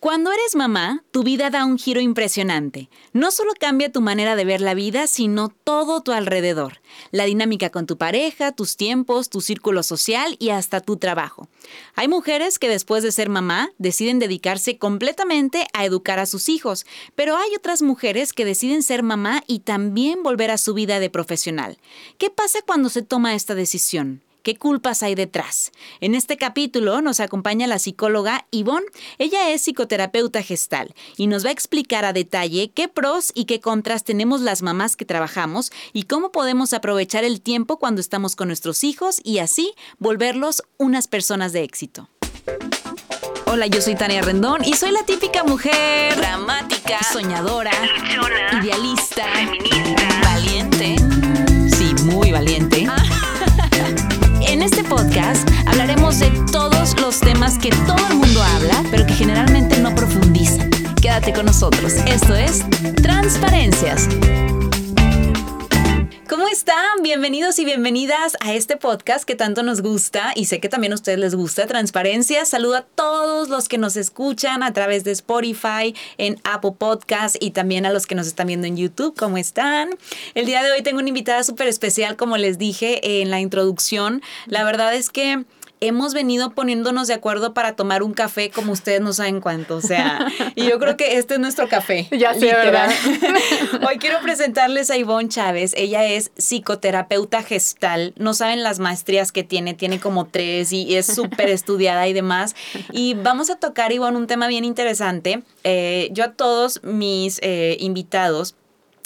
Cuando eres mamá, tu vida da un giro impresionante. No solo cambia tu manera de ver la vida, sino todo tu alrededor. La dinámica con tu pareja, tus tiempos, tu círculo social y hasta tu trabajo. Hay mujeres que después de ser mamá deciden dedicarse completamente a educar a sus hijos, pero hay otras mujeres que deciden ser mamá y también volver a su vida de profesional. ¿Qué pasa cuando se toma esta decisión? ¿Qué culpas hay detrás? En este capítulo nos acompaña la psicóloga Yvonne. Ella es psicoterapeuta gestal y nos va a explicar a detalle qué pros y qué contras tenemos las mamás que trabajamos y cómo podemos aprovechar el tiempo cuando estamos con nuestros hijos y así volverlos unas personas de éxito. Hola, yo soy Tania Rendón y soy la típica mujer dramática, soñadora, idealista, feminista, este podcast que tanto nos gusta y sé que también a ustedes les gusta, Transparencia. Saludo a todos los que nos escuchan a través de Spotify, en Apple Podcast y también a los que nos están viendo en YouTube. ¿Cómo están? El día de hoy tengo una invitada súper especial, como les dije en la introducción. La verdad es que hemos venido poniéndonos de acuerdo para tomar un café como ustedes no saben cuánto, o sea, y yo creo que este es nuestro café. Ya sé, ¿verdad? Hoy quiero presentarles a Ivonne Chávez, ella es psicoterapeuta gestal, no saben las maestrías que tiene, tiene como tres y es súper estudiada y demás, y vamos a tocar, Ivonne, un tema bien interesante. Eh, yo a todos mis eh, invitados,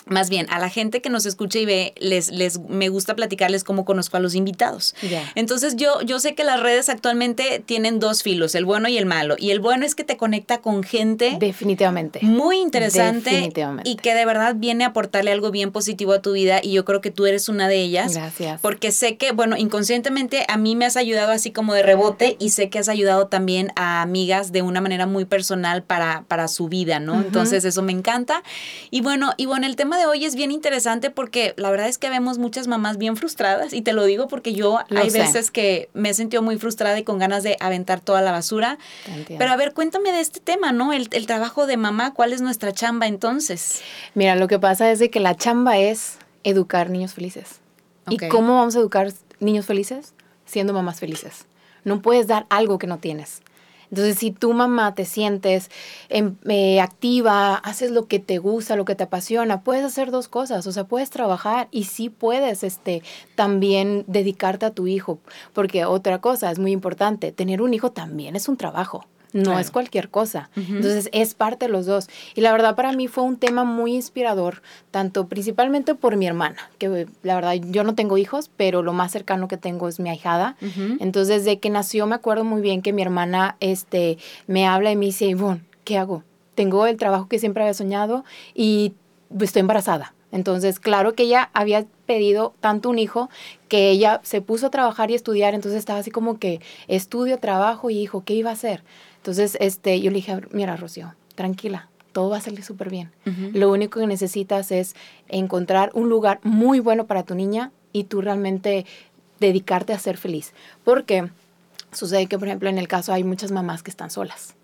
más bien a la gente que nos escucha y ve, les, les me gusta platicarles cómo conozco a los invitados. Entonces yo, yo sé que las redes actualmente tienen dos filos, el bueno y el malo. Y el bueno es que te conecta con gente. Definitivamente. Muy interesante. Definitivamente. Y que de verdad viene a aportarle algo bien positivo a tu vida. Y yo creo que tú eres una de ellas. Gracias. Porque sé que, bueno, inconscientemente a mí me has ayudado así como de rebote y sé que has ayudado también a amigas de una manera muy personal para, para su vida, ¿no? Entonces eso me encanta. Y bueno, y bueno, el tema de hoy es bien interesante porque la verdad es que vemos muchas mamás bien frustradas y te lo digo porque yo hay veces que me he sentido muy frustrada y con ganas de aventar toda la basura. Pero a ver, cuéntame de este tema, ¿no? El, trabajo de mamá, ¿cuál es nuestra chamba entonces? Mira, lo que pasa es de que la chamba es educar niños felices. ¿Y cómo vamos a educar niños felices? Siendo mamás felices. No puedes dar algo que no tienes. Entonces, si tu mamá te sientes em, eh, activa, haces lo que te gusta, lo que te apasiona, puedes hacer dos cosas, o sea, puedes trabajar y sí puedes este, también dedicarte a tu hijo, porque otra cosa es muy importante, tener un hijo también es un trabajo no es cualquier cosa. Entonces es parte de los dos. Y la verdad para mí fue un tema muy inspirador, tanto principalmente por mi hermana, que la verdad yo no tengo hijos, pero lo más cercano que tengo es mi ahijada. Entonces desde que nació me acuerdo muy bien que mi hermana este, me habla y me dice, Ivonne, ¿qué hago? Tengo el trabajo que siempre había soñado y estoy embarazada. Entonces, claro que ella había pedido tanto un hijo que ella se puso a trabajar y estudiar, entonces estaba así como que estudio, trabajo y hijo, ¿qué iba a hacer? Entonces, este, yo le dije, mira, Rocío, tranquila, todo va a salir súper bien. Lo único que necesitas es encontrar un lugar muy bueno para tu niña y tú realmente dedicarte a ser feliz. Porque sucede que, por ejemplo, en el caso hay muchas mamás que están solas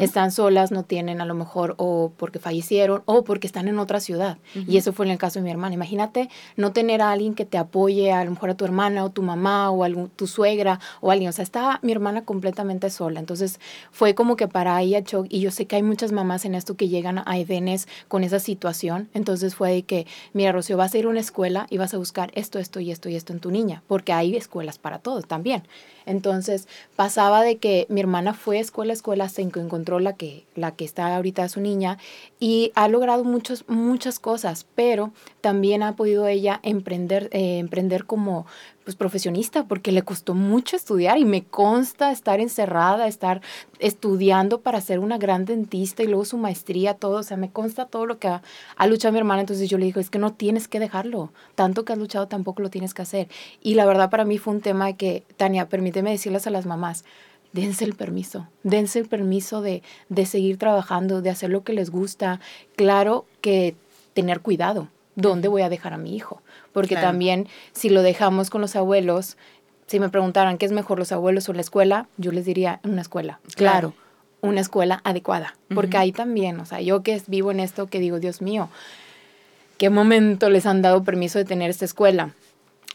están solas, no tienen a lo mejor o porque fallecieron o porque están en otra ciudad. Y eso fue en el caso de mi hermana. Imagínate no tener a alguien que te apoye, a lo mejor a tu hermana o tu mamá o a tu suegra o alguien. O sea, estaba mi hermana completamente sola. Entonces fue como que para ella shock. Y yo sé que hay muchas mamás en esto que llegan a Edenes con esa situación. Entonces fue de que, mira, Rocío, vas a ir a una escuela y vas a buscar esto, esto y esto y esto en tu niña, porque hay escuelas para todos también. Entonces pasaba de que mi hermana fue escuela a escuela hasta que encontró la que, la que está ahorita su niña y ha logrado muchos, muchas cosas, pero también ha podido ella emprender, eh, emprender como pues profesionista porque le costó mucho estudiar y me consta estar encerrada, estar estudiando para ser una gran dentista y luego su maestría, todo, o sea, me consta todo lo que ha, ha, luchado mi hermana, entonces yo le digo, es que no tienes que dejarlo, tanto que has luchado tampoco lo tienes que hacer. Y la verdad para mí fue un tema que, Tania, permíteme decirles a las mamás, dense el permiso, dense el permiso de, de seguir trabajando, de hacer lo que les gusta, claro que tener cuidado, ¿dónde voy a dejar a mi hijo? porque también si lo dejamos con los abuelos, si me preguntaran qué es mejor los abuelos o la escuela, yo les diría una escuela. Claro. una escuela adecuada, porque ahí también, o sea, yo que vivo en esto, que digo, Dios mío, ¿qué momento les han dado permiso de tener esta escuela?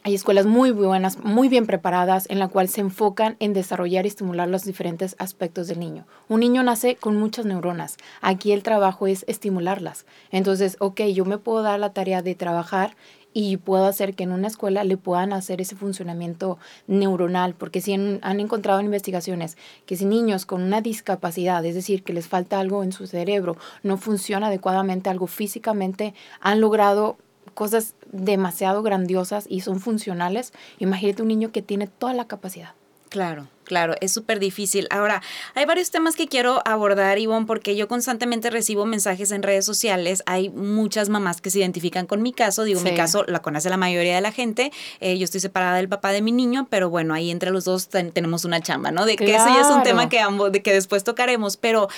Hay escuelas muy buenas, muy bien preparadas, en la cual se enfocan en desarrollar y estimular los diferentes aspectos del niño. Un niño nace con muchas neuronas. Aquí el trabajo es estimularlas. Entonces, ok, yo me puedo dar la tarea de trabajar y puedo hacer que en una escuela le puedan hacer ese funcionamiento neuronal, porque si han encontrado en investigaciones que si niños con una discapacidad, es decir, que les falta algo en su cerebro, no funciona adecuadamente algo físicamente, han logrado cosas demasiado grandiosas y son funcionales, imagínate un niño que tiene toda la capacidad. Claro, claro, es súper difícil. Ahora, hay varios temas que quiero abordar, Ivonne, porque yo constantemente recibo mensajes en redes sociales. Hay muchas mamás que se identifican con mi caso. Digo, mi caso la conoce la mayoría de la gente. Eh, yo estoy separada del papá de mi niño, pero bueno, ahí entre los dos tenemos una chamba, ¿no? De que ese ya es un tema que ambos, de que después tocaremos. Pero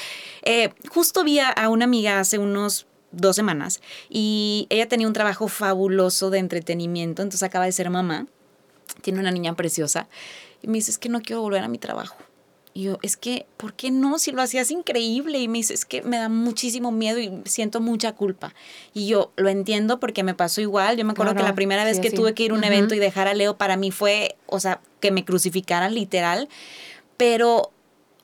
eh, justo vi a una amiga hace unos dos semanas y ella tenía un trabajo fabuloso de entretenimiento, entonces acaba de ser mamá, tiene una niña preciosa y me dice, es que no quiero volver a mi trabajo. Y yo, es que, ¿por qué no? Si lo hacías increíble. Y me dice, es que me da muchísimo miedo y siento mucha culpa. Y yo lo entiendo porque me pasó igual. Yo me acuerdo que la primera vez que tuve que ir a un evento y dejar a Leo para mí fue, o sea, que me crucificaran literal. Pero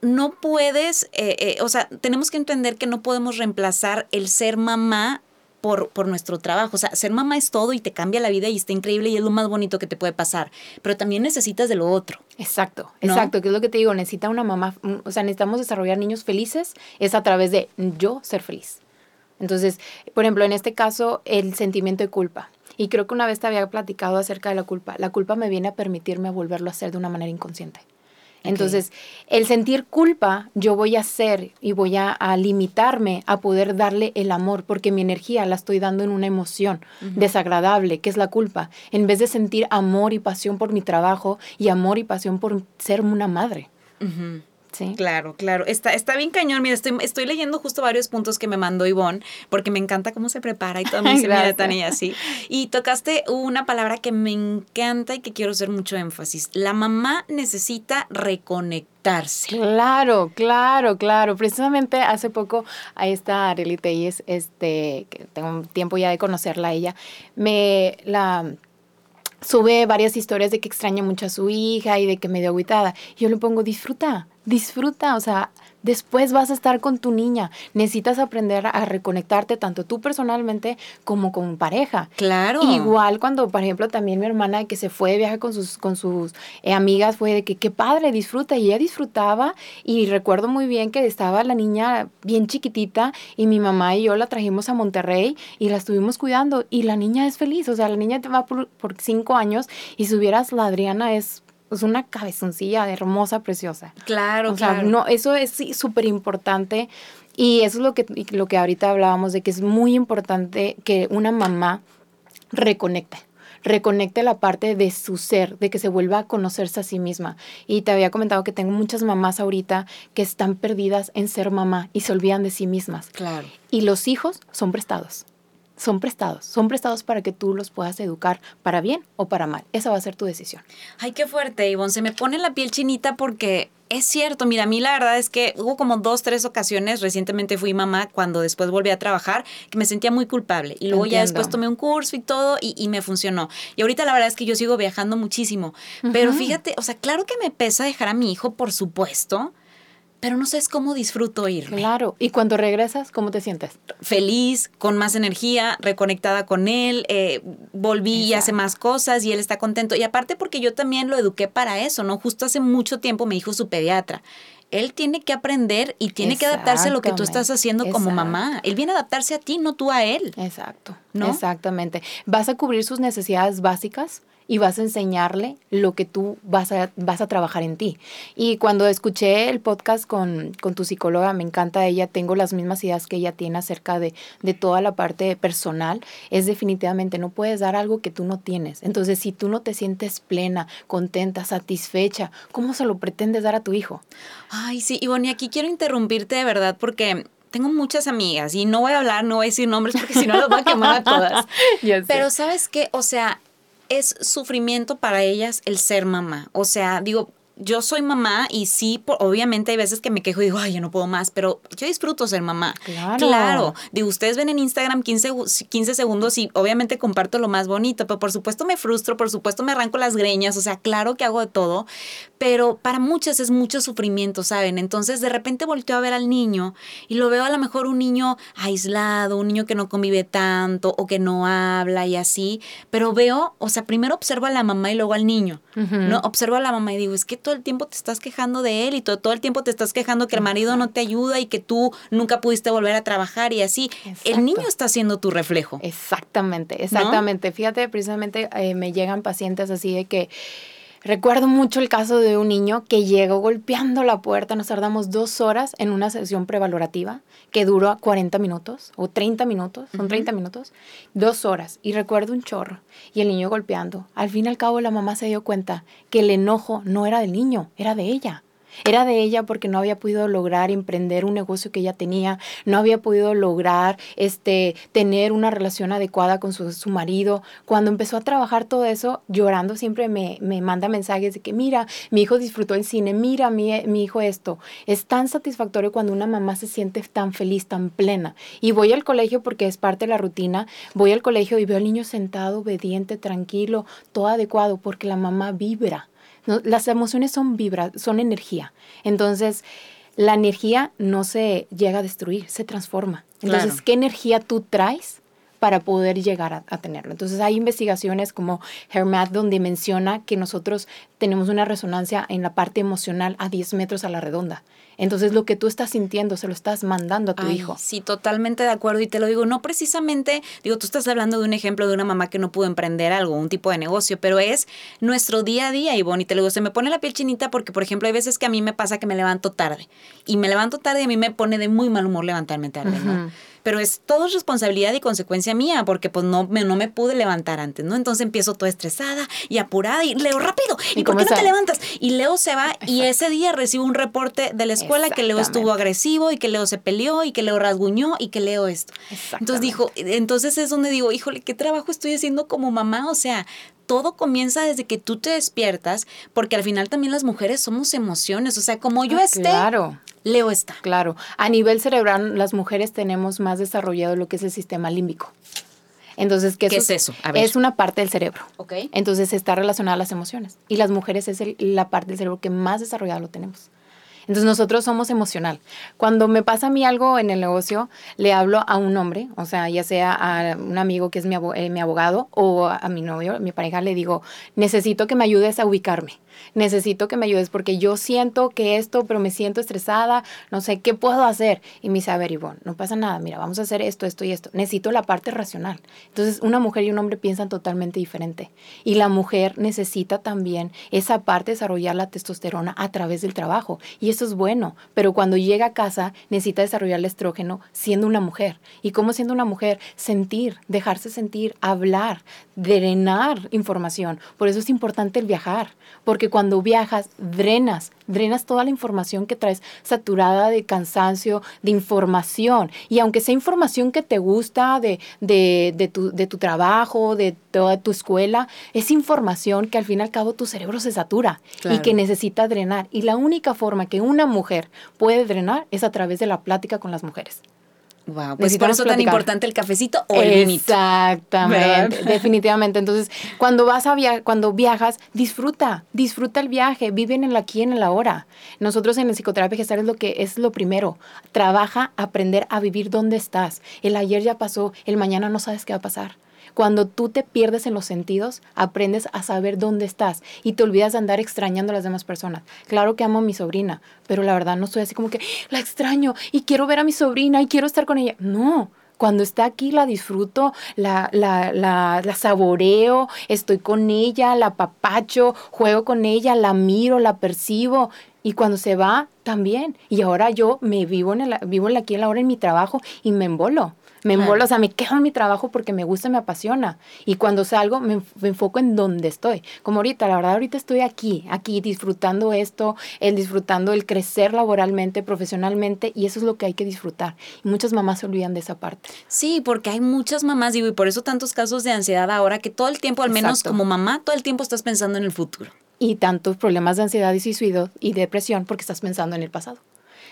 no puedes, eh, eh, o sea, tenemos que entender que no podemos reemplazar el ser mamá por, por, nuestro trabajo. O sea, ser mamá es todo y te cambia la vida y está increíble y es lo más bonito que te puede pasar. Pero también necesitas de lo otro. Exacto, exacto, que es lo que te digo, necesita una mamá, mm, o sea, necesitamos desarrollar niños felices, es a través de yo ser feliz. Entonces, por ejemplo, en este caso, el sentimiento de culpa. Y creo que una vez te había platicado acerca de la culpa. La culpa me viene a permitirme volverlo a hacer de una manera inconsciente. Entonces, el sentir culpa, yo voy a hacer y voy a, limitarme a poder darle el amor, porque mi energía la estoy dando en una emoción desagradable, que es la culpa, en vez de sentir amor y pasión por mi trabajo y amor y pasión por ser una madre. Claro, claro. Está, está bien cañón. Mira, estoy, estoy leyendo justo varios puntos que me mandó Ivonne, porque me encanta cómo se prepara y todo me dice, tan y así. Y tocaste una palabra que me encanta y que quiero hacer mucho énfasis. La mamá necesita reconectarse. Claro, claro, claro. Precisamente hace poco a esta Arely es este, que tengo un tiempo ya de conocerla a ella, me la sube varias historias de que extraña mucho a su hija y de que medio agüitada. Yo le pongo, disfruta, disfruta, o sea, después vas a estar con tu niña. Necesitas aprender a reconectarte tanto tú personalmente como con pareja. Claro. Igual cuando, por ejemplo, también mi hermana que se fue de viaje con sus, con sus eh, amigas fue de que qué padre, disfruta. Y ella disfrutaba y recuerdo muy bien que estaba la niña bien chiquitita y mi mamá y yo la trajimos a Monterrey y la estuvimos cuidando y la niña es feliz. O sea, la niña va por, por cinco años y si hubieras la Adriana es es una cabezoncilla hermosa, preciosa. Claro, o sea, no, eso es súper importante y eso es lo que, lo que ahorita hablábamos de que es muy importante que una mamá reconecte reconecte la parte de su ser, de que se vuelva a conocerse a sí misma. Y te había comentado que tengo muchas mamás ahorita que están perdidas en ser mamá y se olvidan de sí mismas. Claro. Y los hijos son prestados son prestados, son prestados para que tú los puedas educar para bien o para mal. Esa va a ser tu decisión. Ay, qué fuerte, Ivonne. Se me pone la piel chinita porque es cierto. Mira, a mí la verdad es que hubo como dos, tres ocasiones, recientemente fui mamá cuando después volví a trabajar, que me sentía muy culpable. Y luego ya después tomé un curso y todo y, me funcionó. Y ahorita la verdad es que yo sigo viajando muchísimo. Pero fíjate, o sea, claro que me pesa dejar a mi hijo, por supuesto pero no sabes cómo disfruto irme. Claro, y cuando regresas, ¿cómo te sientes? Feliz, con más energía, reconectada con él, eh, volví y hace más cosas y él está contento. Y aparte porque yo también lo eduqué para eso, ¿no? Justo hace mucho tiempo me dijo su pediatra. Él tiene que aprender y tiene que adaptarse a lo que tú estás haciendo como mamá. Él viene a adaptarse a ti, no tú a él. Exacto. ¿no? Exactamente. Vas a cubrir sus necesidades básicas, y vas a enseñarle lo que tú vas a, vas a trabajar en ti. Y cuando escuché el podcast con, tu psicóloga, me encanta ella, tengo las mismas ideas que ella tiene acerca de, de toda la parte personal, es definitivamente no puedes dar algo que tú no tienes. Entonces, si tú no te sientes plena, contenta, satisfecha, ¿cómo se lo pretendes dar a tu hijo? Ay, sí, y aquí quiero interrumpirte de verdad porque tengo muchas amigas y no voy a hablar, no voy a decir nombres porque si no los voy a quemar a todas. Pero sabes qué, o sea, es sufrimiento para ellas el ser mamá. O sea, digo, yo soy mamá y sí, obviamente hay veces que me quejo y digo, ay, yo no puedo más, pero yo disfruto ser mamá. Claro. Claro. Digo, ustedes ven en Instagram 15, 15 segundos y obviamente comparto lo más bonito, pero por supuesto me frustro, por supuesto me arranco las greñas, o sea, claro que hago de todo, pero para muchas es mucho sufrimiento, ¿saben? Entonces de repente volteo a ver al niño y lo veo a lo mejor un niño aislado, un niño que no convive tanto o que no habla y así, pero veo, o sea, primero observo a la mamá y luego al niño, ¿no? Observo a la mamá y digo, es que todo el tiempo te estás quejando de él y todo, todo el tiempo te estás quejando que el marido no te ayuda y que tú nunca pudiste volver a trabajar y así. El niño está siendo tu reflejo. Exactamente, exactamente. Fíjate, precisamente eh, me llegan pacientes así de que Recuerdo mucho el caso de un niño que llegó golpeando la puerta. Nos tardamos dos horas en una sesión prevalorativa que duró 40 minutos o 30 minutos, son 30 minutos, dos horas. Y recuerdo un chorro y el niño golpeando. Al fin y al cabo la mamá se dio cuenta que el enojo no era del niño, era de ella. Era de ella porque no había podido lograr emprender un negocio que ella tenía, no había podido lograr este, tener una relación adecuada con su, su marido. Cuando empezó a trabajar todo eso, llorando siempre me, me, manda mensajes de que, mira, mi hijo disfrutó el cine, mira, mi, mi hijo esto. Es tan satisfactorio cuando una mamá se siente tan feliz, tan plena. Y voy al colegio porque es parte de la rutina, voy al colegio y veo al niño sentado, obediente, tranquilo, todo adecuado, porque la mamá vibra las emociones son vibra, son energía. Entonces, la energía no se llega a destruir, se transforma. Entonces, ¿qué energía tú traes? para poder llegar a, tenerlo. Entonces hay investigaciones como HERMAT donde menciona que nosotros tenemos una resonancia en la parte emocional a 10 metros a la redonda. Entonces lo que tú estás sintiendo se lo estás mandando a tu hijo. Sí, totalmente de acuerdo. Y te lo digo, no precisamente, digo, tú estás hablando de un ejemplo de una mamá que no pudo emprender algo, un tipo de negocio, pero es nuestro día a día, Ivonne. Y te lo digo, se me pone la piel chinita porque, por ejemplo, hay veces que a mí me pasa que me levanto tarde. Y me levanto tarde y a mí me pone de muy mal humor levantarme tarde, ¿no? pero es todo responsabilidad y consecuencia mía, porque pues no me, no me pude levantar antes, ¿no? Entonces empiezo toda estresada y apurada y leo rápido. ¿Y, por qué no te levantas? Y Leo se va y ese día recibo un reporte de la escuela que Leo estuvo agresivo y que Leo se peleó y que Leo rasguñó y que Leo esto. Entonces dijo, entonces es donde digo, híjole, ¿qué trabajo estoy haciendo como mamá? O sea, todo comienza desde que tú te despiertas, porque al final también las mujeres somos emociones, o sea, como yo ah, esté, claro. Leo está. Claro. A nivel cerebral, las mujeres tenemos más desarrollado lo que es el sistema límbico. Entonces, ¿qué, es eso? Es una parte del cerebro. Entonces, está relacionada a las emociones. Y las mujeres es la parte del cerebro que más desarrollado lo tenemos. Entonces nosotros somos emocional. Cuando me pasa a mí algo en el negocio, le hablo a un hombre, o sea, ya sea a un amigo que es mi, eh, mi abogado o a mi novio, mi pareja, le digo, necesito que me ayudes a ubicarme necesito que me ayudes porque yo siento que esto, pero me siento estresada, no sé qué puedo hacer. Y me dice, a ver, Ivonne, no pasa nada, mira, vamos a hacer esto, esto y esto. Necesito la parte racional. Entonces, una mujer y un hombre piensan totalmente diferente. Y la mujer necesita también esa parte, desarrollar la testosterona a través del trabajo. Y eso es bueno, pero cuando llega a casa necesita desarrollar el estrógeno siendo una mujer. ¿Y cómo siendo una mujer? Sentir, dejarse sentir, hablar, drenar información. Por eso es importante el viajar, porque cuando viajas drenas, drenas toda la información que traes saturada de cansancio, de información. Y aunque sea información que te gusta de, de, tu, de tu trabajo, de toda tu escuela, es información que al fin y al cabo tu cerebro se satura y que necesita drenar. Y la única forma que una mujer puede drenar es a través de la plática con las mujeres. Wow, pues por eso tan importante el cafecito o el Exactamente, definitivamente. Entonces, cuando vas a via cuando viajas, disfruta, disfruta el viaje, vive en el aquí en el ahora. Nosotros en el psicoterapia gestal es lo que es lo primero. Trabaja aprender a vivir donde estás. El ayer ya pasó, el mañana no sabes qué va a pasar. Cuando tú te pierdes en los sentidos, aprendes a saber dónde estás y te olvidas de andar extrañando a las demás personas. Claro que amo a mi sobrina, pero la verdad no estoy así como que la extraño y quiero ver a mi sobrina y quiero estar con ella. No, cuando está aquí la disfruto, la, la, la, la, saboreo, estoy con ella, la papacho, juego con ella, la miro, la percibo. Y cuando se va, también. Y ahora yo me vivo, en el, vivo aquí en la hora en mi trabajo y me embolo. Me embolo, o sea, me quedo en mi trabajo porque me gusta, me apasiona. Y cuando salgo, me, enfoco en dónde estoy. Como ahorita, la verdad, ahorita estoy aquí, aquí disfrutando esto, el disfrutando el crecer laboralmente, profesionalmente, y eso es lo que hay que disfrutar. Y muchas mamás se olvidan de esa parte. Sí, porque hay muchas mamás, digo, y por eso tantos casos de ansiedad ahora que todo el tiempo, al menos como mamá, todo el tiempo estás pensando en el futuro. Y tantos problemas de ansiedad y suicidio y depresión porque estás pensando en el pasado.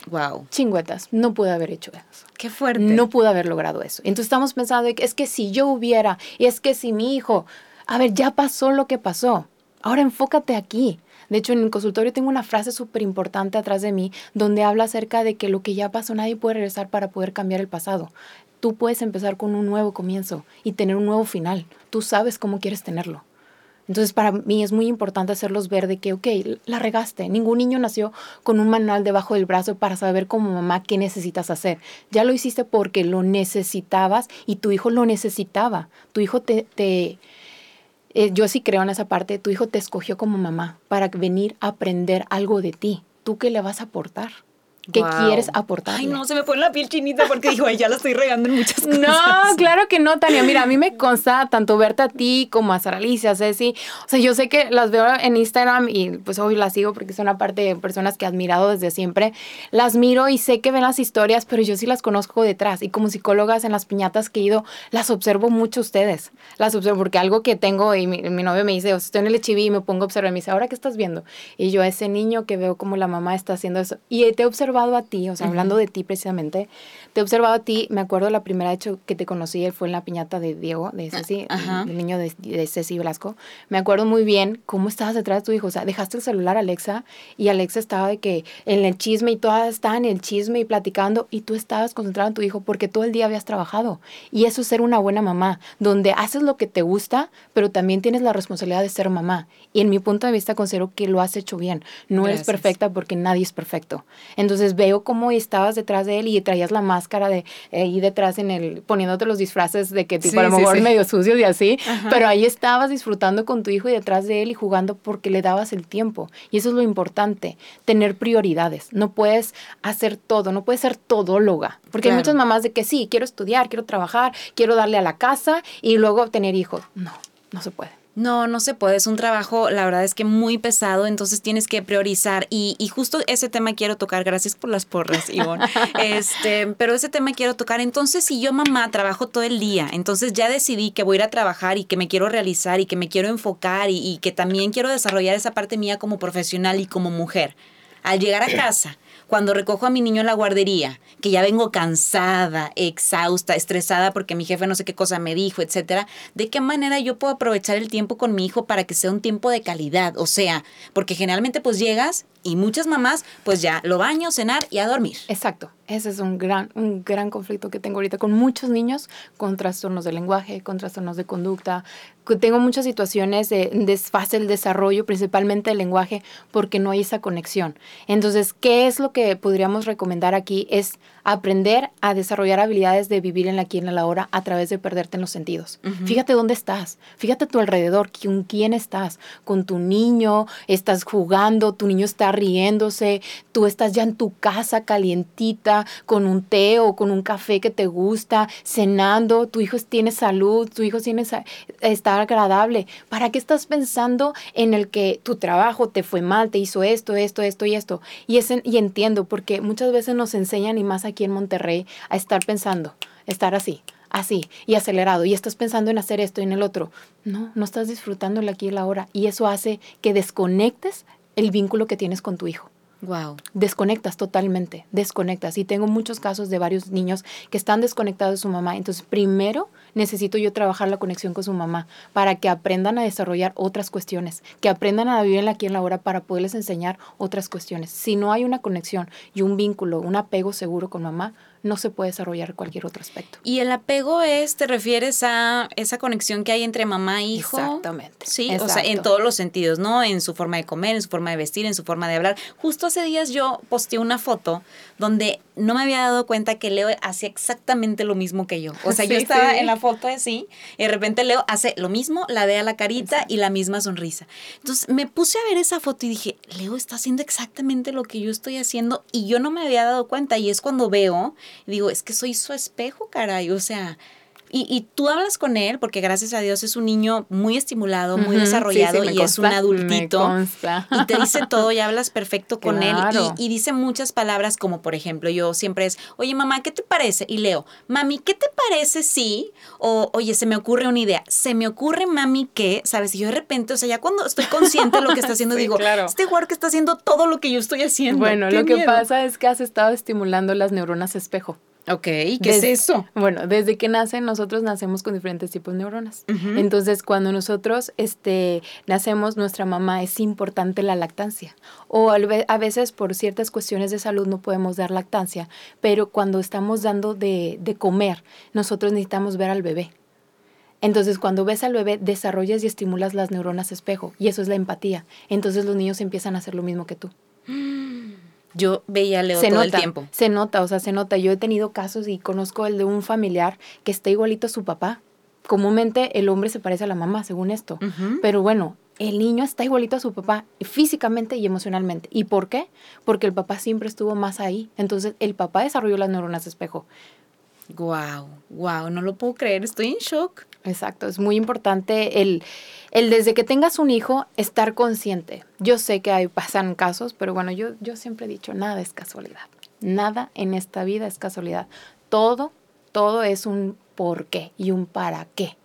Wow. Chingüetas, no pude haber hecho eso. Qué fuerte. No pude haber logrado eso. Entonces estamos pensando, es que si yo hubiera, y es que si mi hijo, a ver, ya pasó lo que pasó. Ahora enfócate aquí. De hecho, en el consultorio tengo una frase súper importante atrás de mí donde habla acerca de que lo que ya pasó nadie puede regresar para poder cambiar el pasado. Tú puedes empezar con un nuevo comienzo y tener un nuevo final. Tú sabes cómo quieres tenerlo. Entonces, para mí es muy importante hacerlos ver de que, ok, la regaste. Ningún niño nació con un manual debajo del brazo para saber como mamá qué necesitas hacer. Ya lo hiciste porque lo necesitabas y tu hijo lo necesitaba. Tu hijo te... te eh, yo sí creo en esa parte, tu hijo te escogió como mamá para venir a aprender algo de ti. ¿Tú qué le vas a aportar? ¿Qué quieres aportar? Ay, no, se me pone la piel chinita porque digo, ay, ya la estoy regando en muchas cosas. No, claro que no, Tania. Mira, a mí me consta tanto verte a ti como a Sara Alicia, Ceci. O sea, yo sé que las veo en Instagram y pues hoy las sigo porque son aparte de personas que he admirado desde siempre. Las miro y sé que ven las historias, pero yo sí las conozco detrás. Y como psicólogas en las piñatas que he ido, las observo mucho ustedes. Las observo porque algo que tengo y mi, novio me dice, o sea, estoy en el HIV y me pongo a observar y me dice, ¿ahora qué estás viendo? Y yo, ese niño que veo como la mamá está haciendo eso. Y te he observado a ti, o sea, hablando de ti precisamente, te he observado a ti, me acuerdo la primera hecho que te conocí, fue en la piñata de Diego, de ah, Ceci, el, niño de, de, Ceci Blasco, me acuerdo muy bien cómo estabas detrás de tu hijo, o sea, dejaste el celular a Alexa y Alexa estaba de que en el chisme y todas estaban en el chisme y platicando y tú estabas concentrado en tu hijo porque todo el día habías trabajado. Y eso es ser una buena mamá, donde haces lo que te gusta, pero también tienes la responsabilidad de ser mamá. Y en mi punto de vista considero que lo has hecho bien, no eres perfecta porque nadie es perfecto, entonces veo cómo estabas detrás de él y traías la máscara de ahí detrás en el, poniéndote los disfraces de que tipo a lo mejor medio sucios y así, pero ahí estabas disfrutando con tu hijo y detrás de él y jugando porque le dabas el tiempo. Y eso es lo importante, tener prioridades. No puedes hacer todo, no puedes ser todóloga, porque hay muchas mamás de que sí, quiero estudiar, quiero trabajar, quiero darle a la casa y luego tener hijos. No, no se puede. No, no se puede. Es un trabajo, la verdad es que muy pesado, entonces tienes que priorizar. Y, y justo ese tema quiero tocar. Gracias por las porras, Ivonne. este, pero ese tema quiero tocar. Entonces, si yo, mamá, trabajo todo el día, entonces ya decidí que voy a ir a trabajar y que me quiero realizar y que me quiero enfocar y, y que también quiero desarrollar esa parte mía como profesional y como mujer. Al llegar a casa, cuando recojo a mi niño en la guardería, que ya vengo cansada, exhausta, estresada porque mi jefe no sé qué cosa me dijo, etcétera, ¿de qué manera yo puedo aprovechar el tiempo con mi hijo para que sea un tiempo de calidad? O sea, porque generalmente pues llegas y muchas mamás pues ya lo baño, cenar y a dormir. Exacto. Ese es un gran, un gran conflicto que tengo ahorita con muchos niños con trastornos de lenguaje, con trastornos de conducta. Tengo muchas situaciones de desfase el desarrollo, principalmente el lenguaje, porque no hay esa conexión. Entonces, ¿qué es lo que podríamos recomendar aquí? Es aprender a desarrollar habilidades de vivir en la aquí en la hora a través de perderte en los sentidos. Fíjate dónde estás, fíjate a tu alrededor, con quién estás, con tu niño, estás jugando, tu niño está riéndose, tú estás ya en tu casa calientita, con un té o con un café que te gusta, cenando, tu hijo tiene salud, tu hijo tiene, está agradable. ¿Para qué estás pensando en el que tu trabajo te fue mal, te hizo esto, esto, esto y esto? Y, y entiendo, porque muchas veces nos enseñan, y más aquí, en Monterrey a estar pensando, estar así, así y acelerado y estás pensando en hacer esto y en el otro. No, no estás disfrutando aquí y la ahora y eso hace que desconectes el vínculo que tienes con tu hijo. Wow. Desconectas totalmente, desconectas. Y tengo muchos casos de varios niños que están desconectados de su mamá. Entonces, primero necesito yo trabajar la conexión con su mamá para que aprendan a desarrollar otras cuestiones, que aprendan a vivir aquí en la hora para poderles enseñar otras cuestiones. Si no hay una conexión y un vínculo, un apego seguro con mamá, no se puede desarrollar cualquier otro aspecto. ¿Y el apego es, te refieres a esa conexión que hay entre mamá e hijo? Exactamente. Sí, o sea, en todos los sentidos, ¿no? En su forma de comer, en su forma de vestir, en su forma de hablar. Justo hace días yo posteé una foto donde no me había dado cuenta que Leo hacía exactamente lo mismo que yo. O sea, yo estaba en la foto así y de repente Leo hace lo mismo, la ve a la carita y la misma sonrisa. Entonces me puse a ver esa foto y dije, Leo está haciendo exactamente lo que yo estoy haciendo y yo no me había dado cuenta y es cuando veo digo, es que soy su espejo, caray, o sea, Y, tú hablas con él porque gracias a Dios es un niño muy estimulado, muy desarrollado y es un adultito. Y te dice todo y hablas perfecto con él. Y, dice muchas palabras como por ejemplo, yo siempre es, oye mamá, ¿qué te parece? Y leo, mami, ¿qué te parece si? O oye, se me ocurre una idea. Se me ocurre, mami, que, ¿sabes? Y yo de repente, o sea, ya cuando estoy consciente de lo que está haciendo, digo, este jugador que está haciendo todo lo que yo estoy haciendo. Bueno, lo que pasa es que has estado estimulando las neuronas espejo. Ok, ¿qué es eso? Bueno, desde que nacen, nosotros nacemos con diferentes tipos de neuronas. Entonces, cuando nosotros este, nacemos, nuestra mamá es importante la lactancia. O a veces por ciertas cuestiones de salud no podemos dar lactancia, pero cuando estamos dando de, de comer, nosotros necesitamos ver al bebé. Entonces, cuando ves al bebé, desarrollas y estimulas las neuronas espejo, y eso es la empatía. Entonces, los niños empiezan a hacer lo mismo que tú. Yo veía a Leo todo el tiempo. Se nota, o sea, se nota. Yo he tenido casos y conozco el de un familiar que está igualito a su papá. Comúnmente el hombre se parece a la mamá, según esto. Pero bueno, el niño está igualito a su papá físicamente y emocionalmente. ¿Y por qué? Porque el papá siempre estuvo más ahí. Entonces, el papá desarrolló las neuronas espejo. Wow, wow, no lo puedo creer, estoy en shock. Exacto, es muy importante el, el desde que tengas un hijo estar consciente. Yo sé que hay, pasan casos, pero bueno, yo, yo siempre he dicho, nada es casualidad. Nada en esta vida es casualidad. Todo, todo es un por qué y un para qué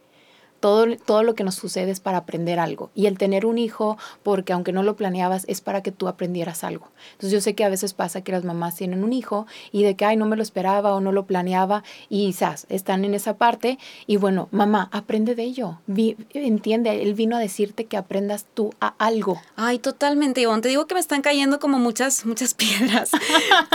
todo, todo lo que nos sucede es para aprender algo. Y el tener un hijo, porque aunque no lo planeabas, es para que tú aprendieras algo. Entonces yo sé que a veces pasa que las mamás tienen un hijo y de que, ay, no me lo esperaba o no lo planeaba y quizás están en esa parte y bueno, mamá, aprende de ello. entiende, él vino a decirte que aprendas tú a algo. Ay, totalmente, Ivonne. Te digo que me están cayendo como muchas, muchas piedras.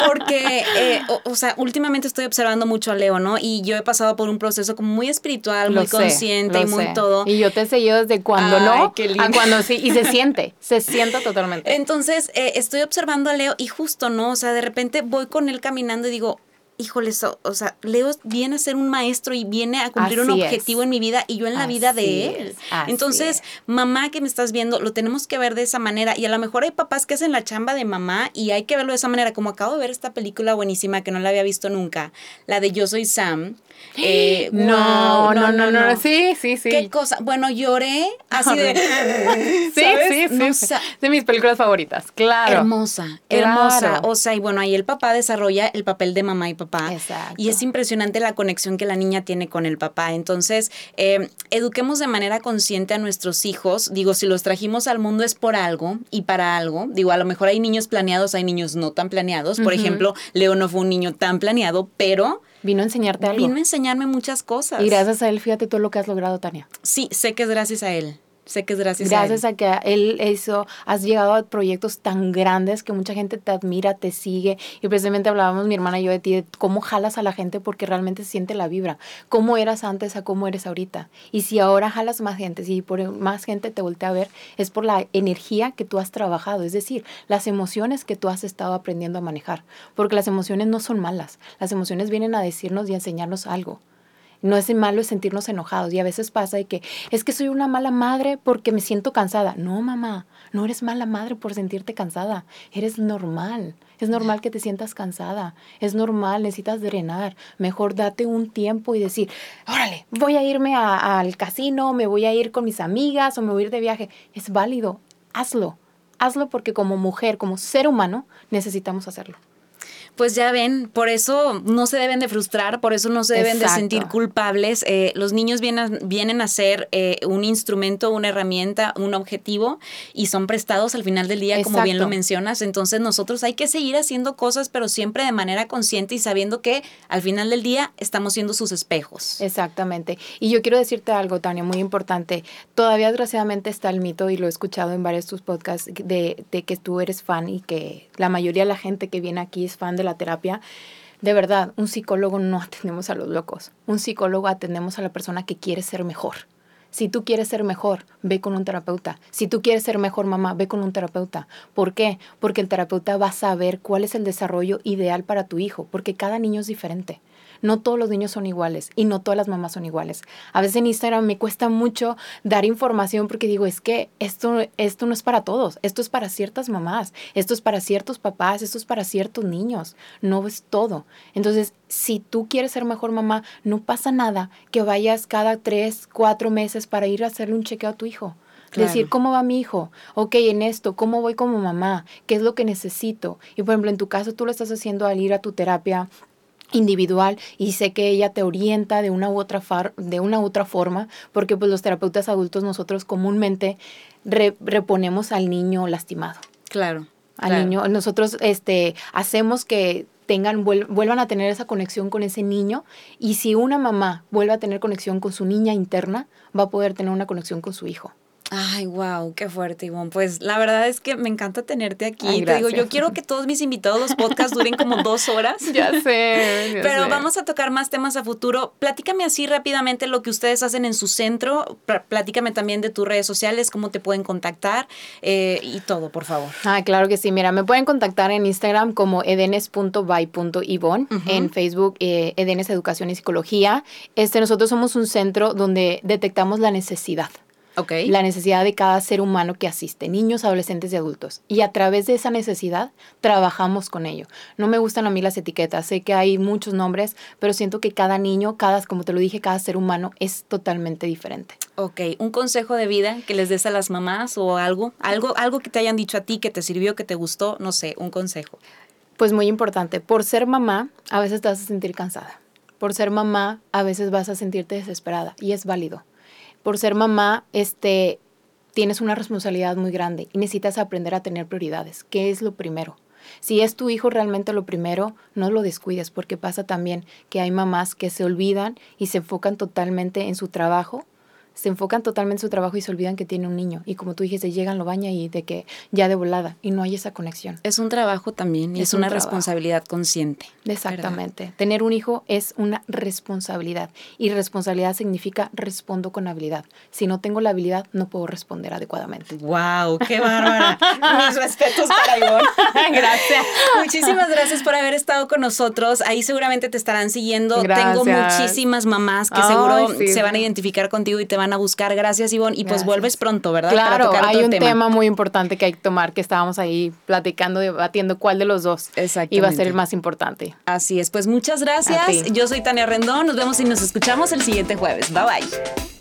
Porque, eh, o, sea, últimamente estoy observando mucho a Leo, ¿no? Y yo he pasado por un proceso como muy espiritual, muy consciente y muy todo. Y yo te he seguido desde cuando no a cuando sí. Y se siente, se siente totalmente. Entonces, eh, estoy observando a Leo y justo, ¿no? O sea, de repente voy con él caminando y digo, híjole, o sea, Leo viene a ser un maestro y viene a cumplir un objetivo en mi vida y yo en la vida de él. Entonces, mamá que me estás viendo, lo tenemos que ver de esa manera y a lo mejor hay papás que hacen la chamba de mamá y hay que verlo de esa manera, como acabo de ver esta película buenísima que no la había visto nunca, la de Yo Soy Sam, eh, no, no, no, no, sí, sí, sí. ¿Qué cosa? Bueno, lloré así de... sí, sí, sí, de mis películas favoritas, claro. Hermosa, hermosa. O sea, y bueno, ahí el papá desarrolla el papel de mamá y papá. Exacto. Y es impresionante la conexión que la niña tiene con el papá. Entonces, eh, eduquemos de manera consciente a nuestros hijos. Digo, si los trajimos al mundo es por algo y para algo. Digo, a lo mejor hay niños planeados, hay niños no tan planeados. Por ejemplo, Leo no fue un niño tan planeado, pero Vino a enseñarte algo. Vino a enseñarme muchas cosas. Y gracias a él, fíjate todo lo que has logrado, Tania. Sí, sé que es gracias a él. Sé que es gracias, a él. Gracias a que él hizo, has llegado a proyectos tan grandes que mucha gente te admira, te sigue. Y precisamente hablábamos mi hermana y yo de ti, de cómo jalas a la gente porque realmente siente la vibra. Cómo eras antes a cómo eres ahorita. Y si ahora jalas más gente, si por más gente te voltea a ver, es por la energía que tú has trabajado. Es decir, las emociones que tú has estado aprendiendo a manejar. Porque las emociones no son malas. Las emociones vienen a decirnos y a enseñarnos algo. No es malo sentirnos enojados y a veces pasa de que es que soy una mala madre porque me siento cansada. No, mamá, no eres mala madre por sentirte cansada. Eres normal. Es normal que te sientas cansada. Es normal, necesitas drenar. Mejor date un tiempo y decir, órale, voy a irme al casino, me voy a ir con mis amigas o me voy a ir de viaje. Es válido. Hazlo. Hazlo porque como mujer, como ser humano, necesitamos hacerlo pues ya ven, por eso no se deben de frustrar, por eso no se deben de sentir culpables. Eh, los niños vienen, vienen a ser eh, un instrumento, una herramienta, un objetivo y son prestados al final del día, como bien lo mencionas. Entonces nosotros hay que seguir haciendo cosas, pero siempre de manera consciente y sabiendo que al final del día estamos siendo sus espejos. Exactamente. Y yo quiero decirte algo, Tania, muy importante. Todavía desgraciadamente está el mito, y lo he escuchado en varios de tus podcasts, de, de que tú eres fan y que la mayoría de la gente que viene aquí es fan de la terapia, de verdad, un psicólogo no atendemos a los locos. Un psicólogo atendemos a la persona que quiere ser mejor. Si tú quieres ser mejor, ve con un terapeuta. Si tú quieres ser mejor mamá, ve con un terapeuta. ¿Por qué? Porque el terapeuta va a saber cuál es el desarrollo ideal para tu hijo, porque cada niño es diferente. No todos los niños son iguales y no todas las mamás son iguales. A veces en Instagram me cuesta mucho dar información porque digo, es que esto, esto no es para todos, esto es para ciertas mamás, esto es para ciertos papás, esto es para ciertos niños, no es todo. Entonces, si tú quieres ser mejor mamá, no pasa nada que vayas cada tres, cuatro meses para ir a hacerle un chequeo a tu hijo. Decir, ¿cómo va mi hijo? Ok, en esto, ¿cómo voy como mamá? ¿Qué es lo que necesito? Y por ejemplo, en tu caso, tú lo estás haciendo al ir a tu terapia individual y sé que ella te orienta de una u otra, de una u otra forma, porque pues los terapeutas adultos nosotros comúnmente reponemos al niño lastimado. Claro. Al niño, nosotros este, hacemos que tengan, vuelvan a tener esa conexión con ese niño y si una mamá vuelve a tener conexión con su niña interna, va a poder tener una conexión con su hijo. Ay, wow, qué fuerte, Ivonne. Pues la verdad es que me encanta tenerte aquí. Te digo, yo quiero que todos mis invitados, los podcasts, duren como dos horas. Ya sé. Pero vamos a tocar más temas a futuro. Platícame así rápidamente lo que ustedes hacen en su centro. Platícame también de tus redes sociales, cómo te pueden contactar eh, y todo, por favor. Ah, claro que sí. Mira, me pueden contactar en Instagram como edenes.by.ivonne, en Facebook eh, Edenes Educación y Psicología. Este, nosotros somos un centro donde detectamos la necesidad la necesidad de cada ser humano que asiste, niños, adolescentes y adultos. Y a través de esa necesidad trabajamos con ello. No me gustan a mí las etiquetas, sé que hay muchos nombres, pero siento que cada niño, cada, como te lo dije, cada ser humano es totalmente diferente. Ok, un consejo de vida que les des a las mamás o algo, algo, algo que te hayan dicho a ti que te sirvió, que te gustó, no sé, un consejo. Pues muy importante, por ser mamá, a veces te vas a sentir cansada. Por ser mamá, a veces vas a sentirte desesperada y es válido por ser mamá, este, tienes una responsabilidad muy grande y necesitas aprender a tener prioridades. ¿Qué es lo primero? Si es tu hijo realmente lo primero, no lo descuides, porque pasa también que hay mamás que se olvidan y se enfocan totalmente en su trabajo se enfocan totalmente en su trabajo y se olvidan que tiene un niño. Y como tú dijiste, llegan, lo baña y de que ya de volada. Y no hay esa conexión. Es un trabajo también y es, una responsabilidad consciente. Exactamente. Tener un hijo es una responsabilidad. Y responsabilidad significa respondo con habilidad. Si no tengo la habilidad, no puedo responder adecuadamente. ¡Wow! ¡Qué bárbara! Mis respetos para Ivonne. gracias. Muchísimas gracias por haber estado con nosotros. Ahí seguramente te estarán siguiendo. Tengo muchísimas mamás que seguro se van a identificar contigo y te van a buscar. Gracias, Ivonne. Y pues vuelves pronto, ¿verdad? Claro, hay un tema. muy importante que hay que tomar, que estábamos ahí platicando, debatiendo cuál de los dos iba a ser el más importante. Así es, pues muchas gracias. Yo soy Tania Rendón. Nos vemos y nos escuchamos el siguiente jueves. Bye bye.